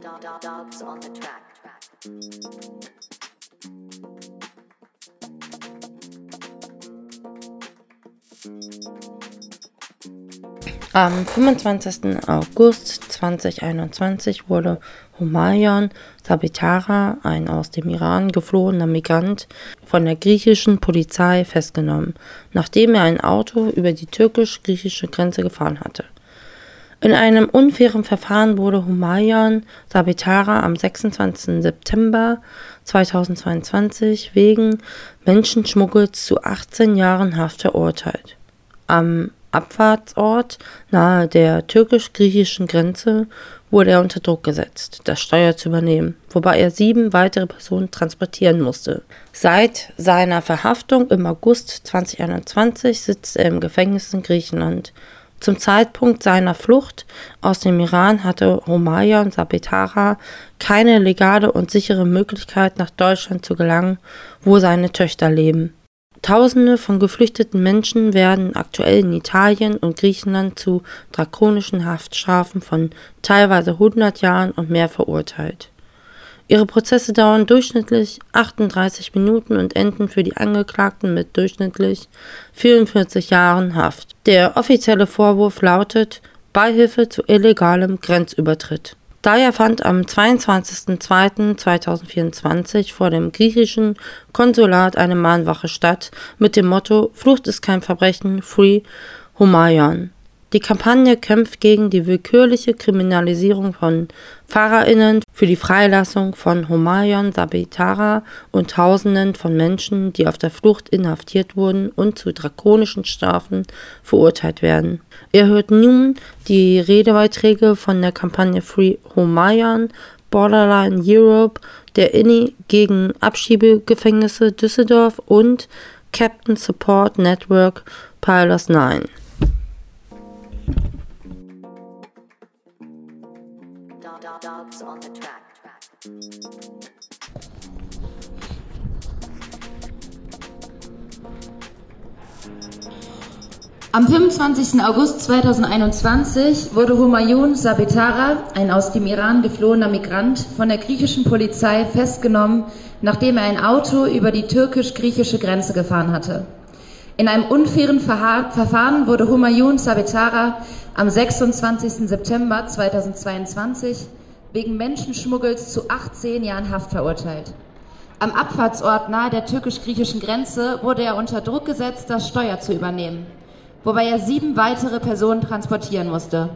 Dogs on the track. Am 25. August 2021 wurde Humayun Sabitara, ein aus dem Iran geflohener Migrant, von der griechischen Polizei festgenommen, nachdem er ein Auto über die türkisch-griechische Grenze gefahren hatte. In einem unfairen Verfahren wurde Humayun Sabitara am 26. September 2022 wegen Menschenschmuggels zu 18 Jahren Haft verurteilt. Am Abfahrtsort nahe der türkisch-griechischen Grenze wurde er unter Druck gesetzt, das Steuer zu übernehmen, wobei er sieben weitere Personen transportieren musste. Seit seiner Verhaftung im August 2021 sitzt er im Gefängnis in Griechenland. Zum Zeitpunkt seiner Flucht aus dem Iran hatte Homayan Sabetara keine legale und sichere Möglichkeit, nach Deutschland zu gelangen, wo seine Töchter leben. Tausende von geflüchteten Menschen werden aktuell in Italien und Griechenland zu drakonischen Haftstrafen von teilweise 100 Jahren und mehr verurteilt. Ihre Prozesse dauern durchschnittlich 38 Minuten und enden für die Angeklagten mit durchschnittlich 44 Jahren Haft. Der offizielle Vorwurf lautet Beihilfe zu illegalem Grenzübertritt. Daher fand am 22.02.2024 vor dem griechischen Konsulat eine Mahnwache statt mit dem Motto Flucht ist kein Verbrechen, Free Humayun. Die Kampagne kämpft gegen die willkürliche Kriminalisierung von FahrerInnen für die Freilassung von Humayun Sabitara und Tausenden von Menschen, die auf der Flucht inhaftiert wurden und zu drakonischen Strafen verurteilt werden. Ihr hört nun die Redebeiträge von der Kampagne Free Humayun, Borderline Europe, der INI gegen Abschiebegefängnisse Düsseldorf und Captain Support Network Pilos 9. On the track. Am 25. August 2021 wurde Humayun Sabetara, ein aus dem Iran geflohener Migrant, von der griechischen Polizei festgenommen, nachdem er ein Auto über die türkisch-griechische Grenze gefahren hatte. In einem unfairen Verfahren wurde Humayun Sabetara am 26. September 2022 wegen Menschenschmuggels zu 18 Jahren Haft verurteilt. Am Abfahrtsort nahe der türkisch-griechischen Grenze wurde er unter Druck gesetzt, das Steuer zu übernehmen, wobei er sieben weitere Personen transportieren musste.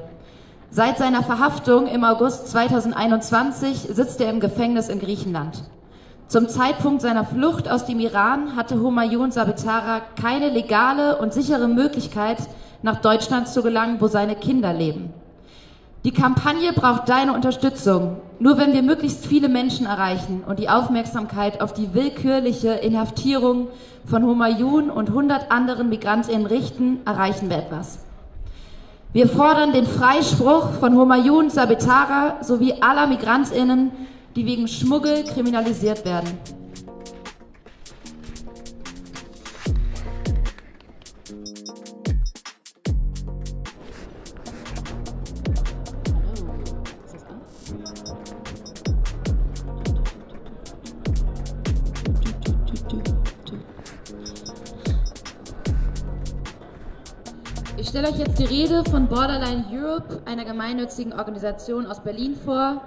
Seit seiner Verhaftung im August 2021 sitzt er im Gefängnis in Griechenland. Zum Zeitpunkt seiner Flucht aus dem Iran hatte Humayun Sabitara keine legale und sichere Möglichkeit, nach Deutschland zu gelangen, wo seine Kinder leben. Die Kampagne braucht deine Unterstützung. Nur wenn wir möglichst viele Menschen erreichen und die Aufmerksamkeit auf die willkürliche Inhaftierung von Humayun und 100 anderen Migrantinnen richten, erreichen wir etwas. Wir fordern den Freispruch von Humayun Sabitara sowie aller Migrantinnen die wegen Schmuggel kriminalisiert werden. Stelle euch jetzt die Rede von Borderline Europe, einer gemeinnützigen Organisation aus Berlin vor,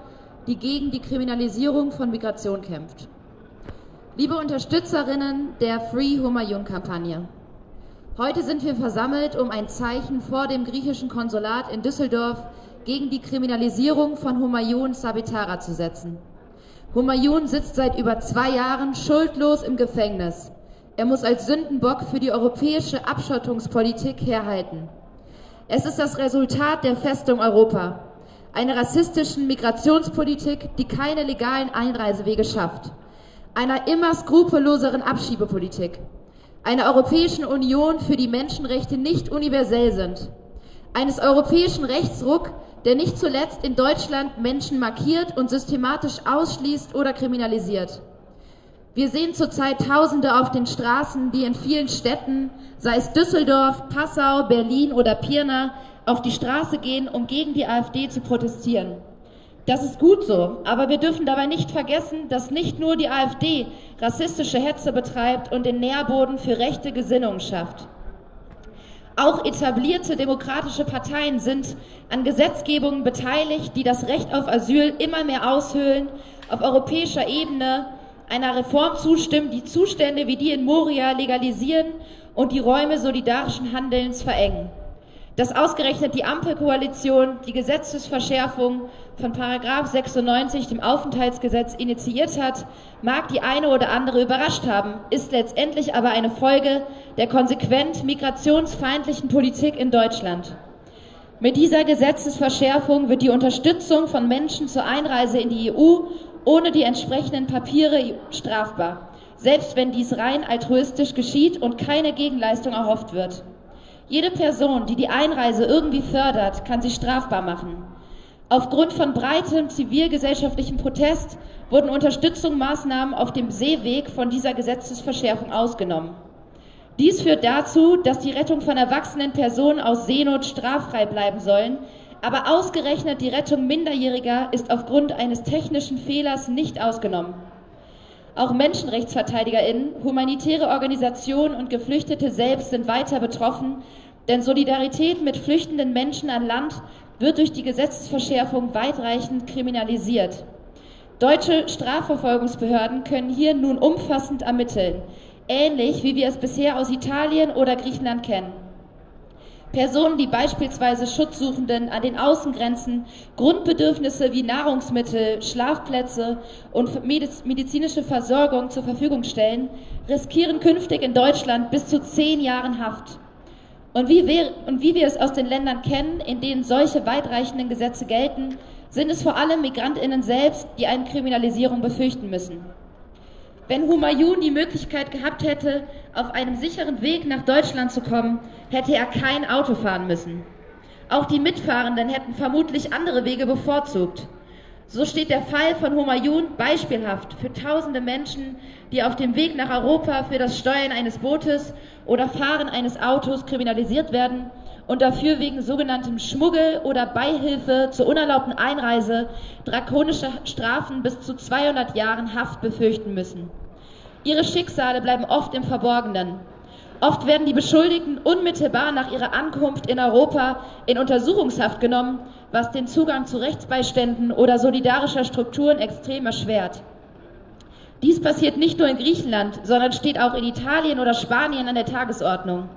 die gegen die Kriminalisierung von Migration kämpft. Liebe Unterstützerinnen der Free Humayun-Kampagne, heute sind wir versammelt, um ein Zeichen vor dem griechischen Konsulat in Düsseldorf gegen die Kriminalisierung von Humayun Sabitara zu setzen. Humayun sitzt seit über zwei Jahren schuldlos im Gefängnis. Er muss als Sündenbock für die europäische Abschottungspolitik herhalten. Es ist das Resultat der Festung Europa, einer rassistischen Migrationspolitik, die keine legalen Einreisewege schafft, einer immer skrupelloseren Abschiebepolitik, einer Europäischen Union, für die Menschenrechte nicht universell sind, eines europäischen Rechtsruck, der nicht zuletzt in Deutschland Menschen markiert und systematisch ausschließt oder kriminalisiert. Wir sehen zurzeit Tausende auf den Straßen, die in vielen Städten, sei es Düsseldorf, Passau, Berlin oder Pirna, auf die Straße gehen, um gegen die AfD zu protestieren. Das ist gut so, aber wir dürfen dabei nicht vergessen, dass nicht nur die AfD rassistische Hetze betreibt und den Nährboden für rechte Gesinnungen schafft. Auch etablierte demokratische Parteien sind an Gesetzgebungen beteiligt, die das Recht auf Asyl immer mehr aushöhlen, auf europäischer Ebene einer Reform zustimmen, die Zustände wie die in Moria legalisieren und die Räume solidarischen Handelns verengen. Dass ausgerechnet die Ampelkoalition die Gesetzesverschärfung von Paragraph 96 dem Aufenthaltsgesetz initiiert hat, mag die eine oder andere überrascht haben, ist letztendlich aber eine Folge der konsequent migrationsfeindlichen Politik in Deutschland. Mit dieser Gesetzesverschärfung wird die Unterstützung von Menschen zur Einreise in die EU ohne die entsprechenden Papiere strafbar, selbst wenn dies rein altruistisch geschieht und keine Gegenleistung erhofft wird. Jede Person, die die Einreise irgendwie fördert, kann sie strafbar machen. Aufgrund von breitem zivilgesellschaftlichem Protest wurden Unterstützungsmaßnahmen auf dem Seeweg von dieser Gesetzesverschärfung ausgenommen. Dies führt dazu, dass die Rettung von erwachsenen Personen aus Seenot straffrei bleiben sollen, aber ausgerechnet die Rettung Minderjähriger ist aufgrund eines technischen Fehlers nicht ausgenommen. Auch Menschenrechtsverteidigerinnen, humanitäre Organisationen und Geflüchtete selbst sind weiter betroffen, denn Solidarität mit flüchtenden Menschen an Land wird durch die Gesetzesverschärfung weitreichend kriminalisiert. Deutsche Strafverfolgungsbehörden können hier nun umfassend ermitteln, ähnlich wie wir es bisher aus Italien oder Griechenland kennen. Personen, die beispielsweise Schutzsuchenden an den Außengrenzen Grundbedürfnisse wie Nahrungsmittel, Schlafplätze und medizinische Versorgung zur Verfügung stellen, riskieren künftig in Deutschland bis zu zehn Jahren Haft. Und wie, wir, und wie wir es aus den Ländern kennen, in denen solche weitreichenden Gesetze gelten, sind es vor allem Migrantinnen selbst, die eine Kriminalisierung befürchten müssen. Wenn Humayun die Möglichkeit gehabt hätte, auf einem sicheren Weg nach Deutschland zu kommen, hätte er kein Auto fahren müssen. Auch die Mitfahrenden hätten vermutlich andere Wege bevorzugt. So steht der Fall von Humayun beispielhaft für tausende Menschen, die auf dem Weg nach Europa für das Steuern eines Bootes oder Fahren eines Autos kriminalisiert werden und dafür wegen sogenanntem Schmuggel oder Beihilfe zur unerlaubten Einreise drakonische Strafen bis zu 200 Jahren Haft befürchten müssen. Ihre Schicksale bleiben oft im Verborgenen. Oft werden die Beschuldigten unmittelbar nach ihrer Ankunft in Europa in Untersuchungshaft genommen, was den Zugang zu Rechtsbeiständen oder solidarischer Strukturen extrem erschwert. Dies passiert nicht nur in Griechenland, sondern steht auch in Italien oder Spanien an der Tagesordnung.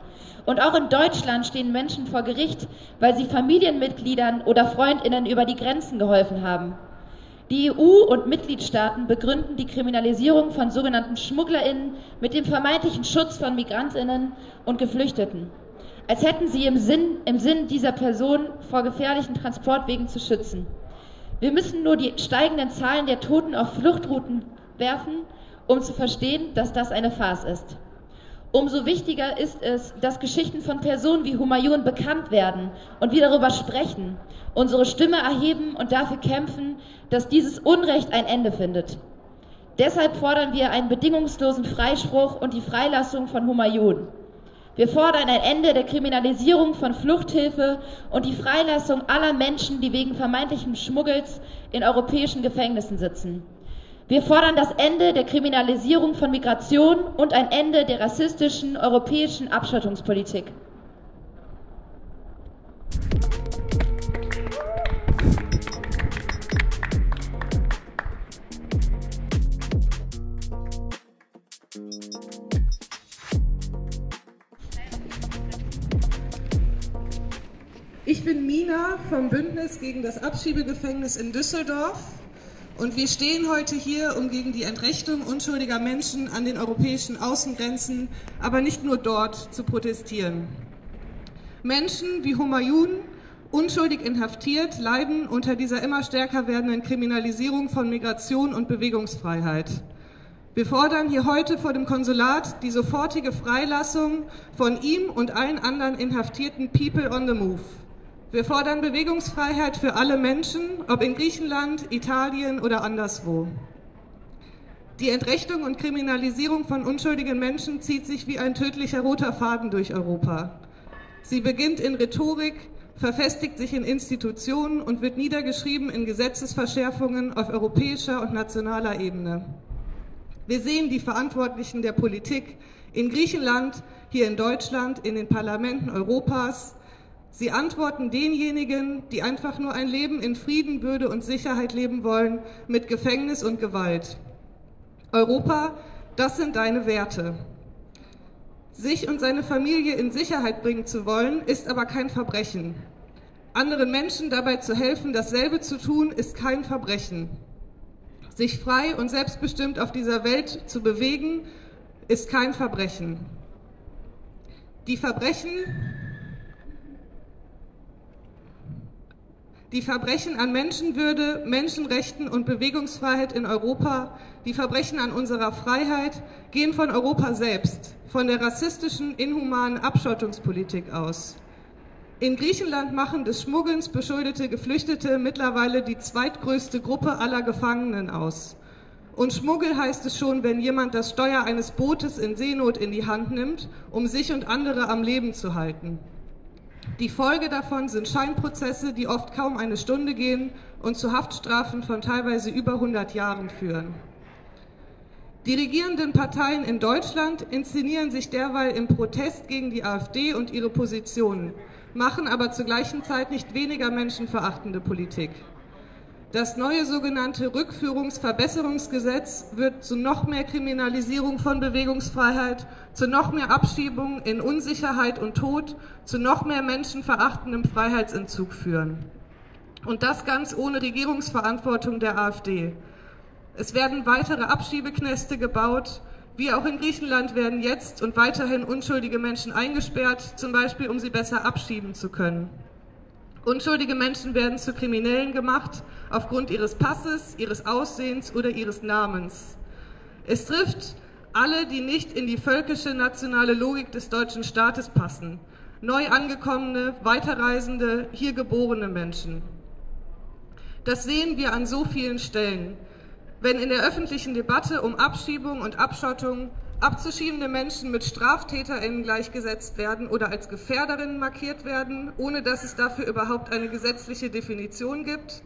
Und auch in Deutschland stehen Menschen vor Gericht, weil sie Familienmitgliedern oder Freundinnen über die Grenzen geholfen haben. Die EU und Mitgliedstaaten begründen die Kriminalisierung von sogenannten Schmugglerinnen mit dem vermeintlichen Schutz von Migrantinnen und Geflüchteten, als hätten sie im Sinn, im Sinn dieser Personen vor gefährlichen Transportwegen zu schützen. Wir müssen nur die steigenden Zahlen der Toten auf Fluchtrouten werfen, um zu verstehen, dass das eine Farce ist. Umso wichtiger ist es, dass Geschichten von Personen wie Humayun bekannt werden und wir darüber sprechen, unsere Stimme erheben und dafür kämpfen, dass dieses Unrecht ein Ende findet. Deshalb fordern wir einen bedingungslosen Freispruch und die Freilassung von Humayun. Wir fordern ein Ende der Kriminalisierung von Fluchthilfe und die Freilassung aller Menschen, die wegen vermeintlichen Schmuggels in europäischen Gefängnissen sitzen. Wir fordern das Ende der Kriminalisierung von Migration und ein Ende der rassistischen europäischen Abschottungspolitik. Ich bin Mina vom Bündnis gegen das Abschiebegefängnis in Düsseldorf. Und wir stehen heute hier, um gegen die Entrechtung unschuldiger Menschen an den europäischen Außengrenzen, aber nicht nur dort, zu protestieren. Menschen wie Humayun, unschuldig inhaftiert, leiden unter dieser immer stärker werdenden Kriminalisierung von Migration und Bewegungsfreiheit. Wir fordern hier heute vor dem Konsulat die sofortige Freilassung von ihm und allen anderen inhaftierten People on the Move. Wir fordern Bewegungsfreiheit für alle Menschen, ob in Griechenland, Italien oder anderswo. Die Entrechtung und Kriminalisierung von unschuldigen Menschen zieht sich wie ein tödlicher roter Faden durch Europa. Sie beginnt in Rhetorik, verfestigt sich in Institutionen und wird niedergeschrieben in Gesetzesverschärfungen auf europäischer und nationaler Ebene. Wir sehen die Verantwortlichen der Politik in Griechenland, hier in Deutschland, in den Parlamenten Europas. Sie antworten denjenigen, die einfach nur ein Leben in Frieden, Würde und Sicherheit leben wollen, mit Gefängnis und Gewalt. Europa, das sind deine Werte. Sich und seine Familie in Sicherheit bringen zu wollen, ist aber kein Verbrechen. Anderen Menschen dabei zu helfen, dasselbe zu tun, ist kein Verbrechen. Sich frei und selbstbestimmt auf dieser Welt zu bewegen, ist kein Verbrechen. Die Verbrechen, die Verbrechen an Menschenwürde, Menschenrechten und Bewegungsfreiheit in Europa, die Verbrechen an unserer Freiheit gehen von Europa selbst, von der rassistischen, inhumanen Abschottungspolitik aus. In Griechenland machen des Schmuggelns beschuldete Geflüchtete mittlerweile die zweitgrößte Gruppe aller Gefangenen aus. Und Schmuggel heißt es schon, wenn jemand das Steuer eines Bootes in Seenot in die Hand nimmt, um sich und andere am Leben zu halten. Die Folge davon sind Scheinprozesse, die oft kaum eine Stunde gehen und zu Haftstrafen von teilweise über 100 Jahren führen. Die regierenden Parteien in Deutschland inszenieren sich derweil im Protest gegen die AfD und ihre Positionen, machen aber zur gleichen Zeit nicht weniger menschenverachtende Politik. Das neue sogenannte Rückführungsverbesserungsgesetz wird zu noch mehr Kriminalisierung von Bewegungsfreiheit, zu noch mehr Abschiebung in Unsicherheit und Tod, zu noch mehr menschenverachtendem Freiheitsentzug führen. Und das ganz ohne Regierungsverantwortung der AfD. Es werden weitere Abschiebeknäste gebaut. Wie auch in Griechenland werden jetzt und weiterhin unschuldige Menschen eingesperrt, zum Beispiel um sie besser abschieben zu können. Unschuldige Menschen werden zu Kriminellen gemacht aufgrund ihres Passes, ihres Aussehens oder ihres Namens. Es trifft alle, die nicht in die völkische nationale Logik des deutschen Staates passen. Neu angekommene, weiterreisende, hier geborene Menschen. Das sehen wir an so vielen Stellen wenn in der öffentlichen Debatte um Abschiebung und Abschottung abzuschiebende Menschen mit StraftäterInnen gleichgesetzt werden oder als Gefährderinnen markiert werden, ohne dass es dafür überhaupt eine gesetzliche Definition gibt.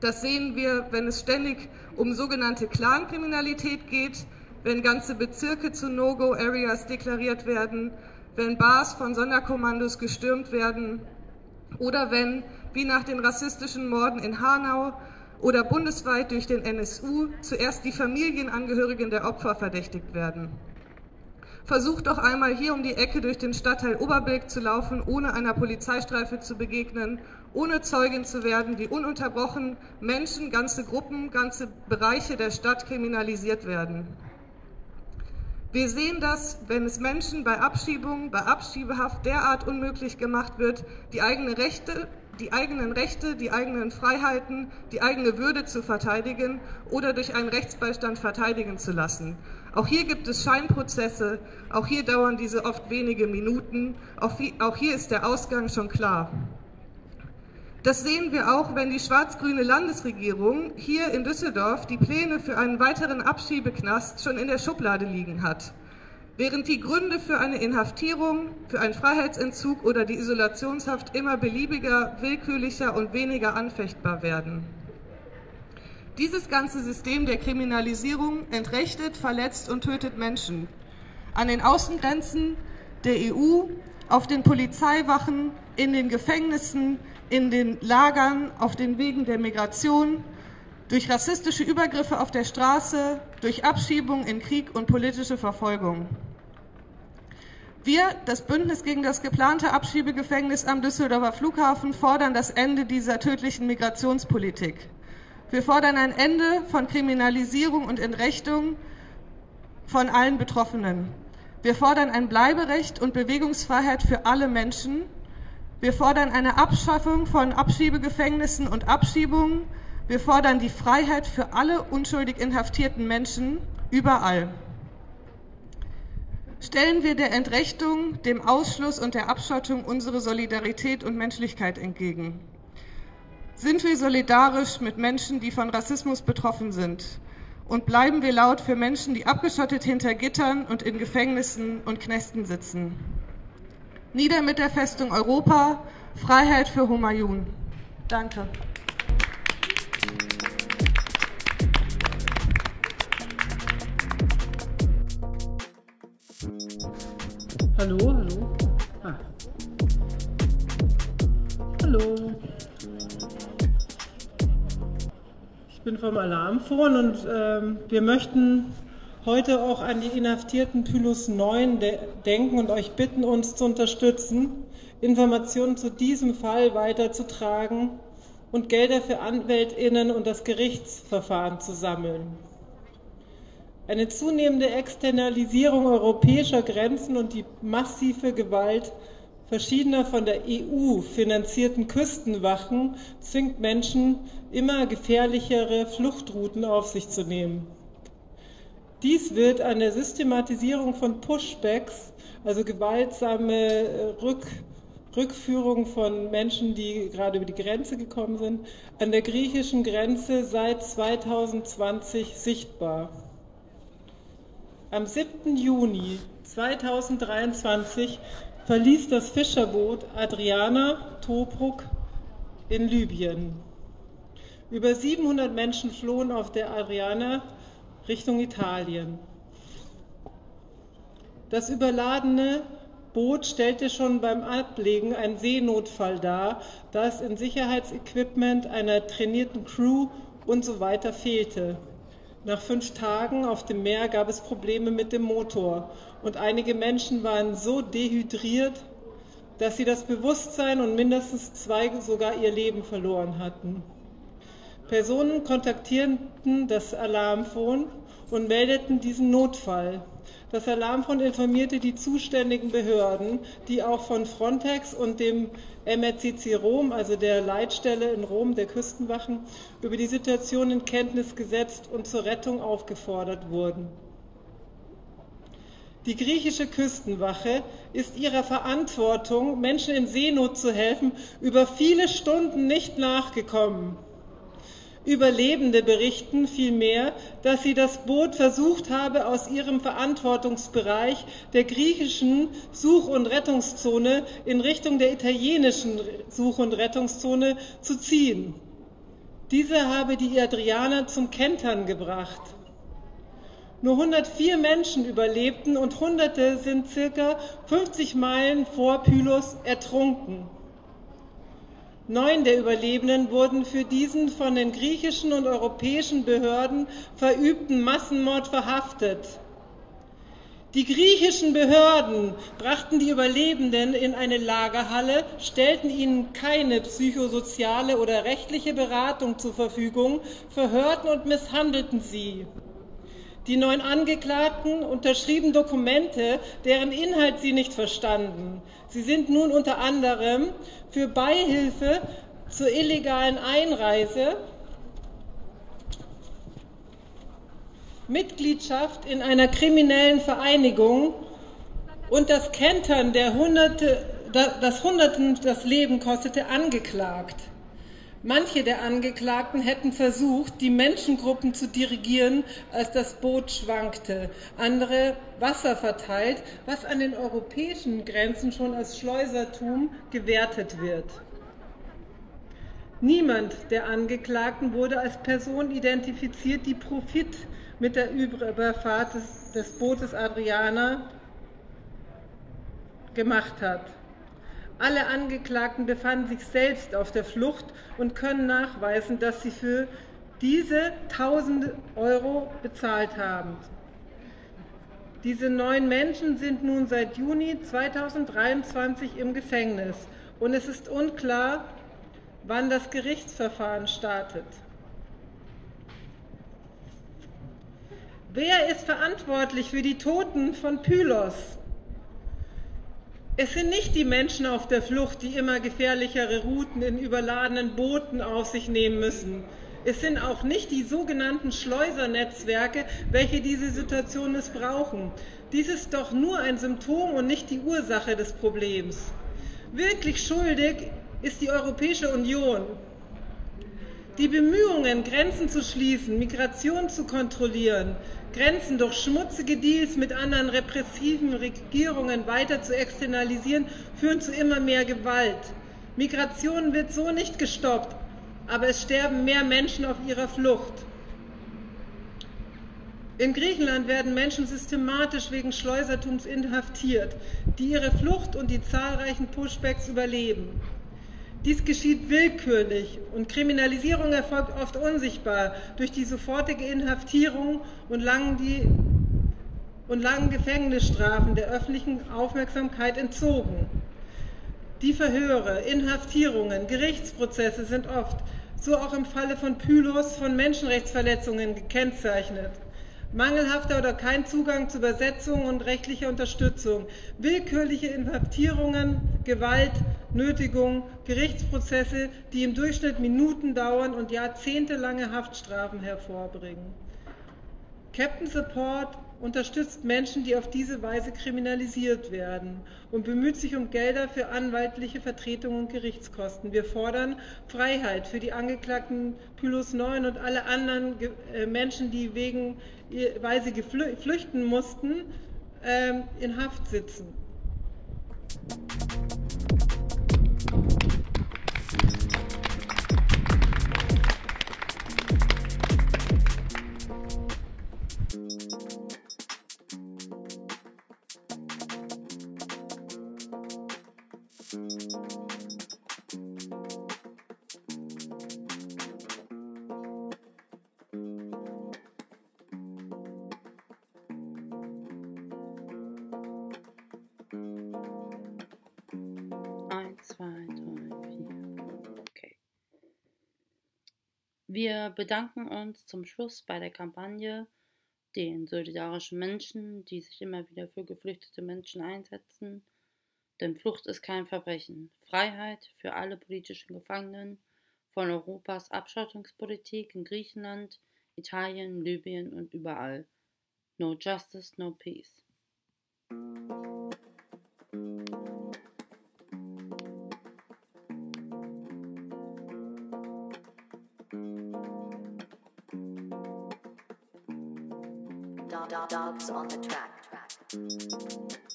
Das sehen wir, wenn es ständig um sogenannte Clankriminalität geht, wenn ganze Bezirke zu No-Go-Areas deklariert werden, wenn Bars von Sonderkommandos gestürmt werden oder wenn, wie nach den rassistischen Morden in Hanau, oder bundesweit durch den NSU zuerst die Familienangehörigen der Opfer verdächtigt werden. Versucht doch einmal hier um die Ecke durch den Stadtteil Oberbilk zu laufen, ohne einer Polizeistreife zu begegnen, ohne Zeugin zu werden, wie ununterbrochen Menschen, ganze Gruppen, ganze Bereiche der Stadt kriminalisiert werden. Wir sehen das, wenn es Menschen bei Abschiebungen, bei Abschiebehaft derart unmöglich gemacht wird, die eigene Rechte die eigenen Rechte, die eigenen Freiheiten, die eigene Würde zu verteidigen oder durch einen Rechtsbeistand verteidigen zu lassen. Auch hier gibt es Scheinprozesse, auch hier dauern diese oft wenige Minuten, auch hier ist der Ausgang schon klar. Das sehen wir auch, wenn die schwarz-grüne Landesregierung hier in Düsseldorf die Pläne für einen weiteren Abschiebeknast schon in der Schublade liegen hat. Während die Gründe für eine Inhaftierung, für einen Freiheitsentzug oder die Isolationshaft immer beliebiger, willkürlicher und weniger anfechtbar werden. Dieses ganze System der Kriminalisierung entrechtet, verletzt und tötet Menschen. An den Außengrenzen der EU, auf den Polizeiwachen, in den Gefängnissen, in den Lagern, auf den Wegen der Migration, durch rassistische Übergriffe auf der Straße, durch Abschiebung in Krieg und politische Verfolgung. Wir, das Bündnis gegen das geplante Abschiebegefängnis am Düsseldorfer Flughafen, fordern das Ende dieser tödlichen Migrationspolitik. Wir fordern ein Ende von Kriminalisierung und Entrechtung von allen Betroffenen. Wir fordern ein Bleiberecht und Bewegungsfreiheit für alle Menschen. Wir fordern eine Abschaffung von Abschiebegefängnissen und Abschiebungen. Wir fordern die Freiheit für alle unschuldig inhaftierten Menschen überall stellen wir der Entrechtung, dem Ausschluss und der Abschottung unsere Solidarität und Menschlichkeit entgegen. Sind wir solidarisch mit Menschen, die von Rassismus betroffen sind? Und bleiben wir laut für Menschen, die abgeschottet hinter Gittern und in Gefängnissen und Knästen sitzen? Nieder mit der Festung Europa, Freiheit für Humayun. Danke. Hallo, hallo. Ah. Hallo. Ich bin vom Alarmphone und ähm, wir möchten heute auch an die Inhaftierten Pylus 9 de denken und euch bitten, uns zu unterstützen, Informationen zu diesem Fall weiterzutragen und Gelder für AnwältInnen und das Gerichtsverfahren zu sammeln. Eine zunehmende Externalisierung europäischer Grenzen und die massive Gewalt verschiedener von der EU finanzierten Küstenwachen zwingt Menschen, immer gefährlichere Fluchtrouten auf sich zu nehmen. Dies wird an der Systematisierung von Pushbacks, also gewaltsame äh, Rück, Rückführung von Menschen, die gerade über die Grenze gekommen sind, an der griechischen Grenze seit 2020 sichtbar. Am 7. Juni 2023 verließ das Fischerboot Adriana Tobruk in Libyen. Über 700 Menschen flohen auf der Adriana Richtung Italien. Das überladene Boot stellte schon beim Ablegen einen Seenotfall dar, da es in Sicherheitsequipment einer trainierten Crew und so weiter fehlte. Nach fünf Tagen auf dem Meer gab es Probleme mit dem Motor und einige Menschen waren so dehydriert, dass sie das Bewusstsein und mindestens zwei sogar ihr Leben verloren hatten. Personen kontaktierten das Alarmphone und meldeten diesen Notfall. Das Alarmphone informierte die zuständigen Behörden, die auch von Frontex und dem MRCC Rom, also der Leitstelle in Rom der Küstenwachen, über die Situation in Kenntnis gesetzt und zur Rettung aufgefordert wurden. Die griechische Küstenwache ist ihrer Verantwortung, Menschen in Seenot zu helfen, über viele Stunden nicht nachgekommen. Überlebende berichten vielmehr, dass sie das Boot versucht habe, aus ihrem Verantwortungsbereich der griechischen Such- und Rettungszone in Richtung der italienischen Such- und Rettungszone zu ziehen. Diese habe die Adrianer zum Kentern gebracht. Nur 104 Menschen überlebten und Hunderte sind circa 50 Meilen vor Pylos ertrunken. Neun der Überlebenden wurden für diesen von den griechischen und europäischen Behörden verübten Massenmord verhaftet. Die griechischen Behörden brachten die Überlebenden in eine Lagerhalle, stellten ihnen keine psychosoziale oder rechtliche Beratung zur Verfügung, verhörten und misshandelten sie. Die neun Angeklagten unterschrieben Dokumente, deren Inhalt sie nicht verstanden. Sie sind nun unter anderem für Beihilfe zur illegalen Einreise, Mitgliedschaft in einer kriminellen Vereinigung und das Kentern, der Hunderte, das Hunderten das Leben kostete, angeklagt. Manche der Angeklagten hätten versucht, die Menschengruppen zu dirigieren, als das Boot schwankte, andere Wasser verteilt, was an den europäischen Grenzen schon als Schleusertum gewertet wird. Niemand der Angeklagten wurde als Person identifiziert, die Profit mit der Überfahrt des, des Bootes Adriana gemacht hat. Alle Angeklagten befanden sich selbst auf der Flucht und können nachweisen, dass sie für diese 1000 Euro bezahlt haben. Diese neun Menschen sind nun seit Juni 2023 im Gefängnis und es ist unklar, wann das Gerichtsverfahren startet. Wer ist verantwortlich für die Toten von Pylos? Es sind nicht die Menschen auf der Flucht, die immer gefährlichere Routen in überladenen Booten auf sich nehmen müssen. Es sind auch nicht die sogenannten Schleusernetzwerke, welche diese Situation missbrauchen. Dies ist doch nur ein Symptom und nicht die Ursache des Problems. Wirklich schuldig ist die Europäische Union. Die Bemühungen, Grenzen zu schließen, Migration zu kontrollieren, Grenzen durch schmutzige Deals mit anderen repressiven Regierungen weiter zu externalisieren, führen zu immer mehr Gewalt. Migration wird so nicht gestoppt, aber es sterben mehr Menschen auf ihrer Flucht. In Griechenland werden Menschen systematisch wegen Schleusertums inhaftiert, die ihre Flucht und die zahlreichen Pushbacks überleben. Dies geschieht willkürlich und Kriminalisierung erfolgt oft unsichtbar durch die sofortige Inhaftierung und langen, die, und langen Gefängnisstrafen der öffentlichen Aufmerksamkeit entzogen. Die Verhöre, Inhaftierungen, Gerichtsprozesse sind oft, so auch im Falle von Pylos, von Menschenrechtsverletzungen gekennzeichnet. Mangelhafter oder kein Zugang zu Übersetzung und rechtlicher Unterstützung, willkürliche Inhaftierungen, Gewalt, Nötigung, Gerichtsprozesse, die im Durchschnitt Minuten dauern und jahrzehntelange Haftstrafen hervorbringen. Captain Support unterstützt Menschen, die auf diese Weise kriminalisiert werden und bemüht sich um Gelder für anwaltliche Vertretung und Gerichtskosten. Wir fordern Freiheit für die Angeklagten Pylos 9 und alle anderen äh, Menschen, die wegen, weil sie flüchten mussten, ähm, in Haft sitzen. Wir bedanken uns zum Schluss bei der Kampagne den solidarischen Menschen, die sich immer wieder für geflüchtete Menschen einsetzen. Denn Flucht ist kein Verbrechen. Freiheit für alle politischen Gefangenen von Europas Abschottungspolitik in Griechenland, Italien, Libyen und überall. No justice, no peace. On the track.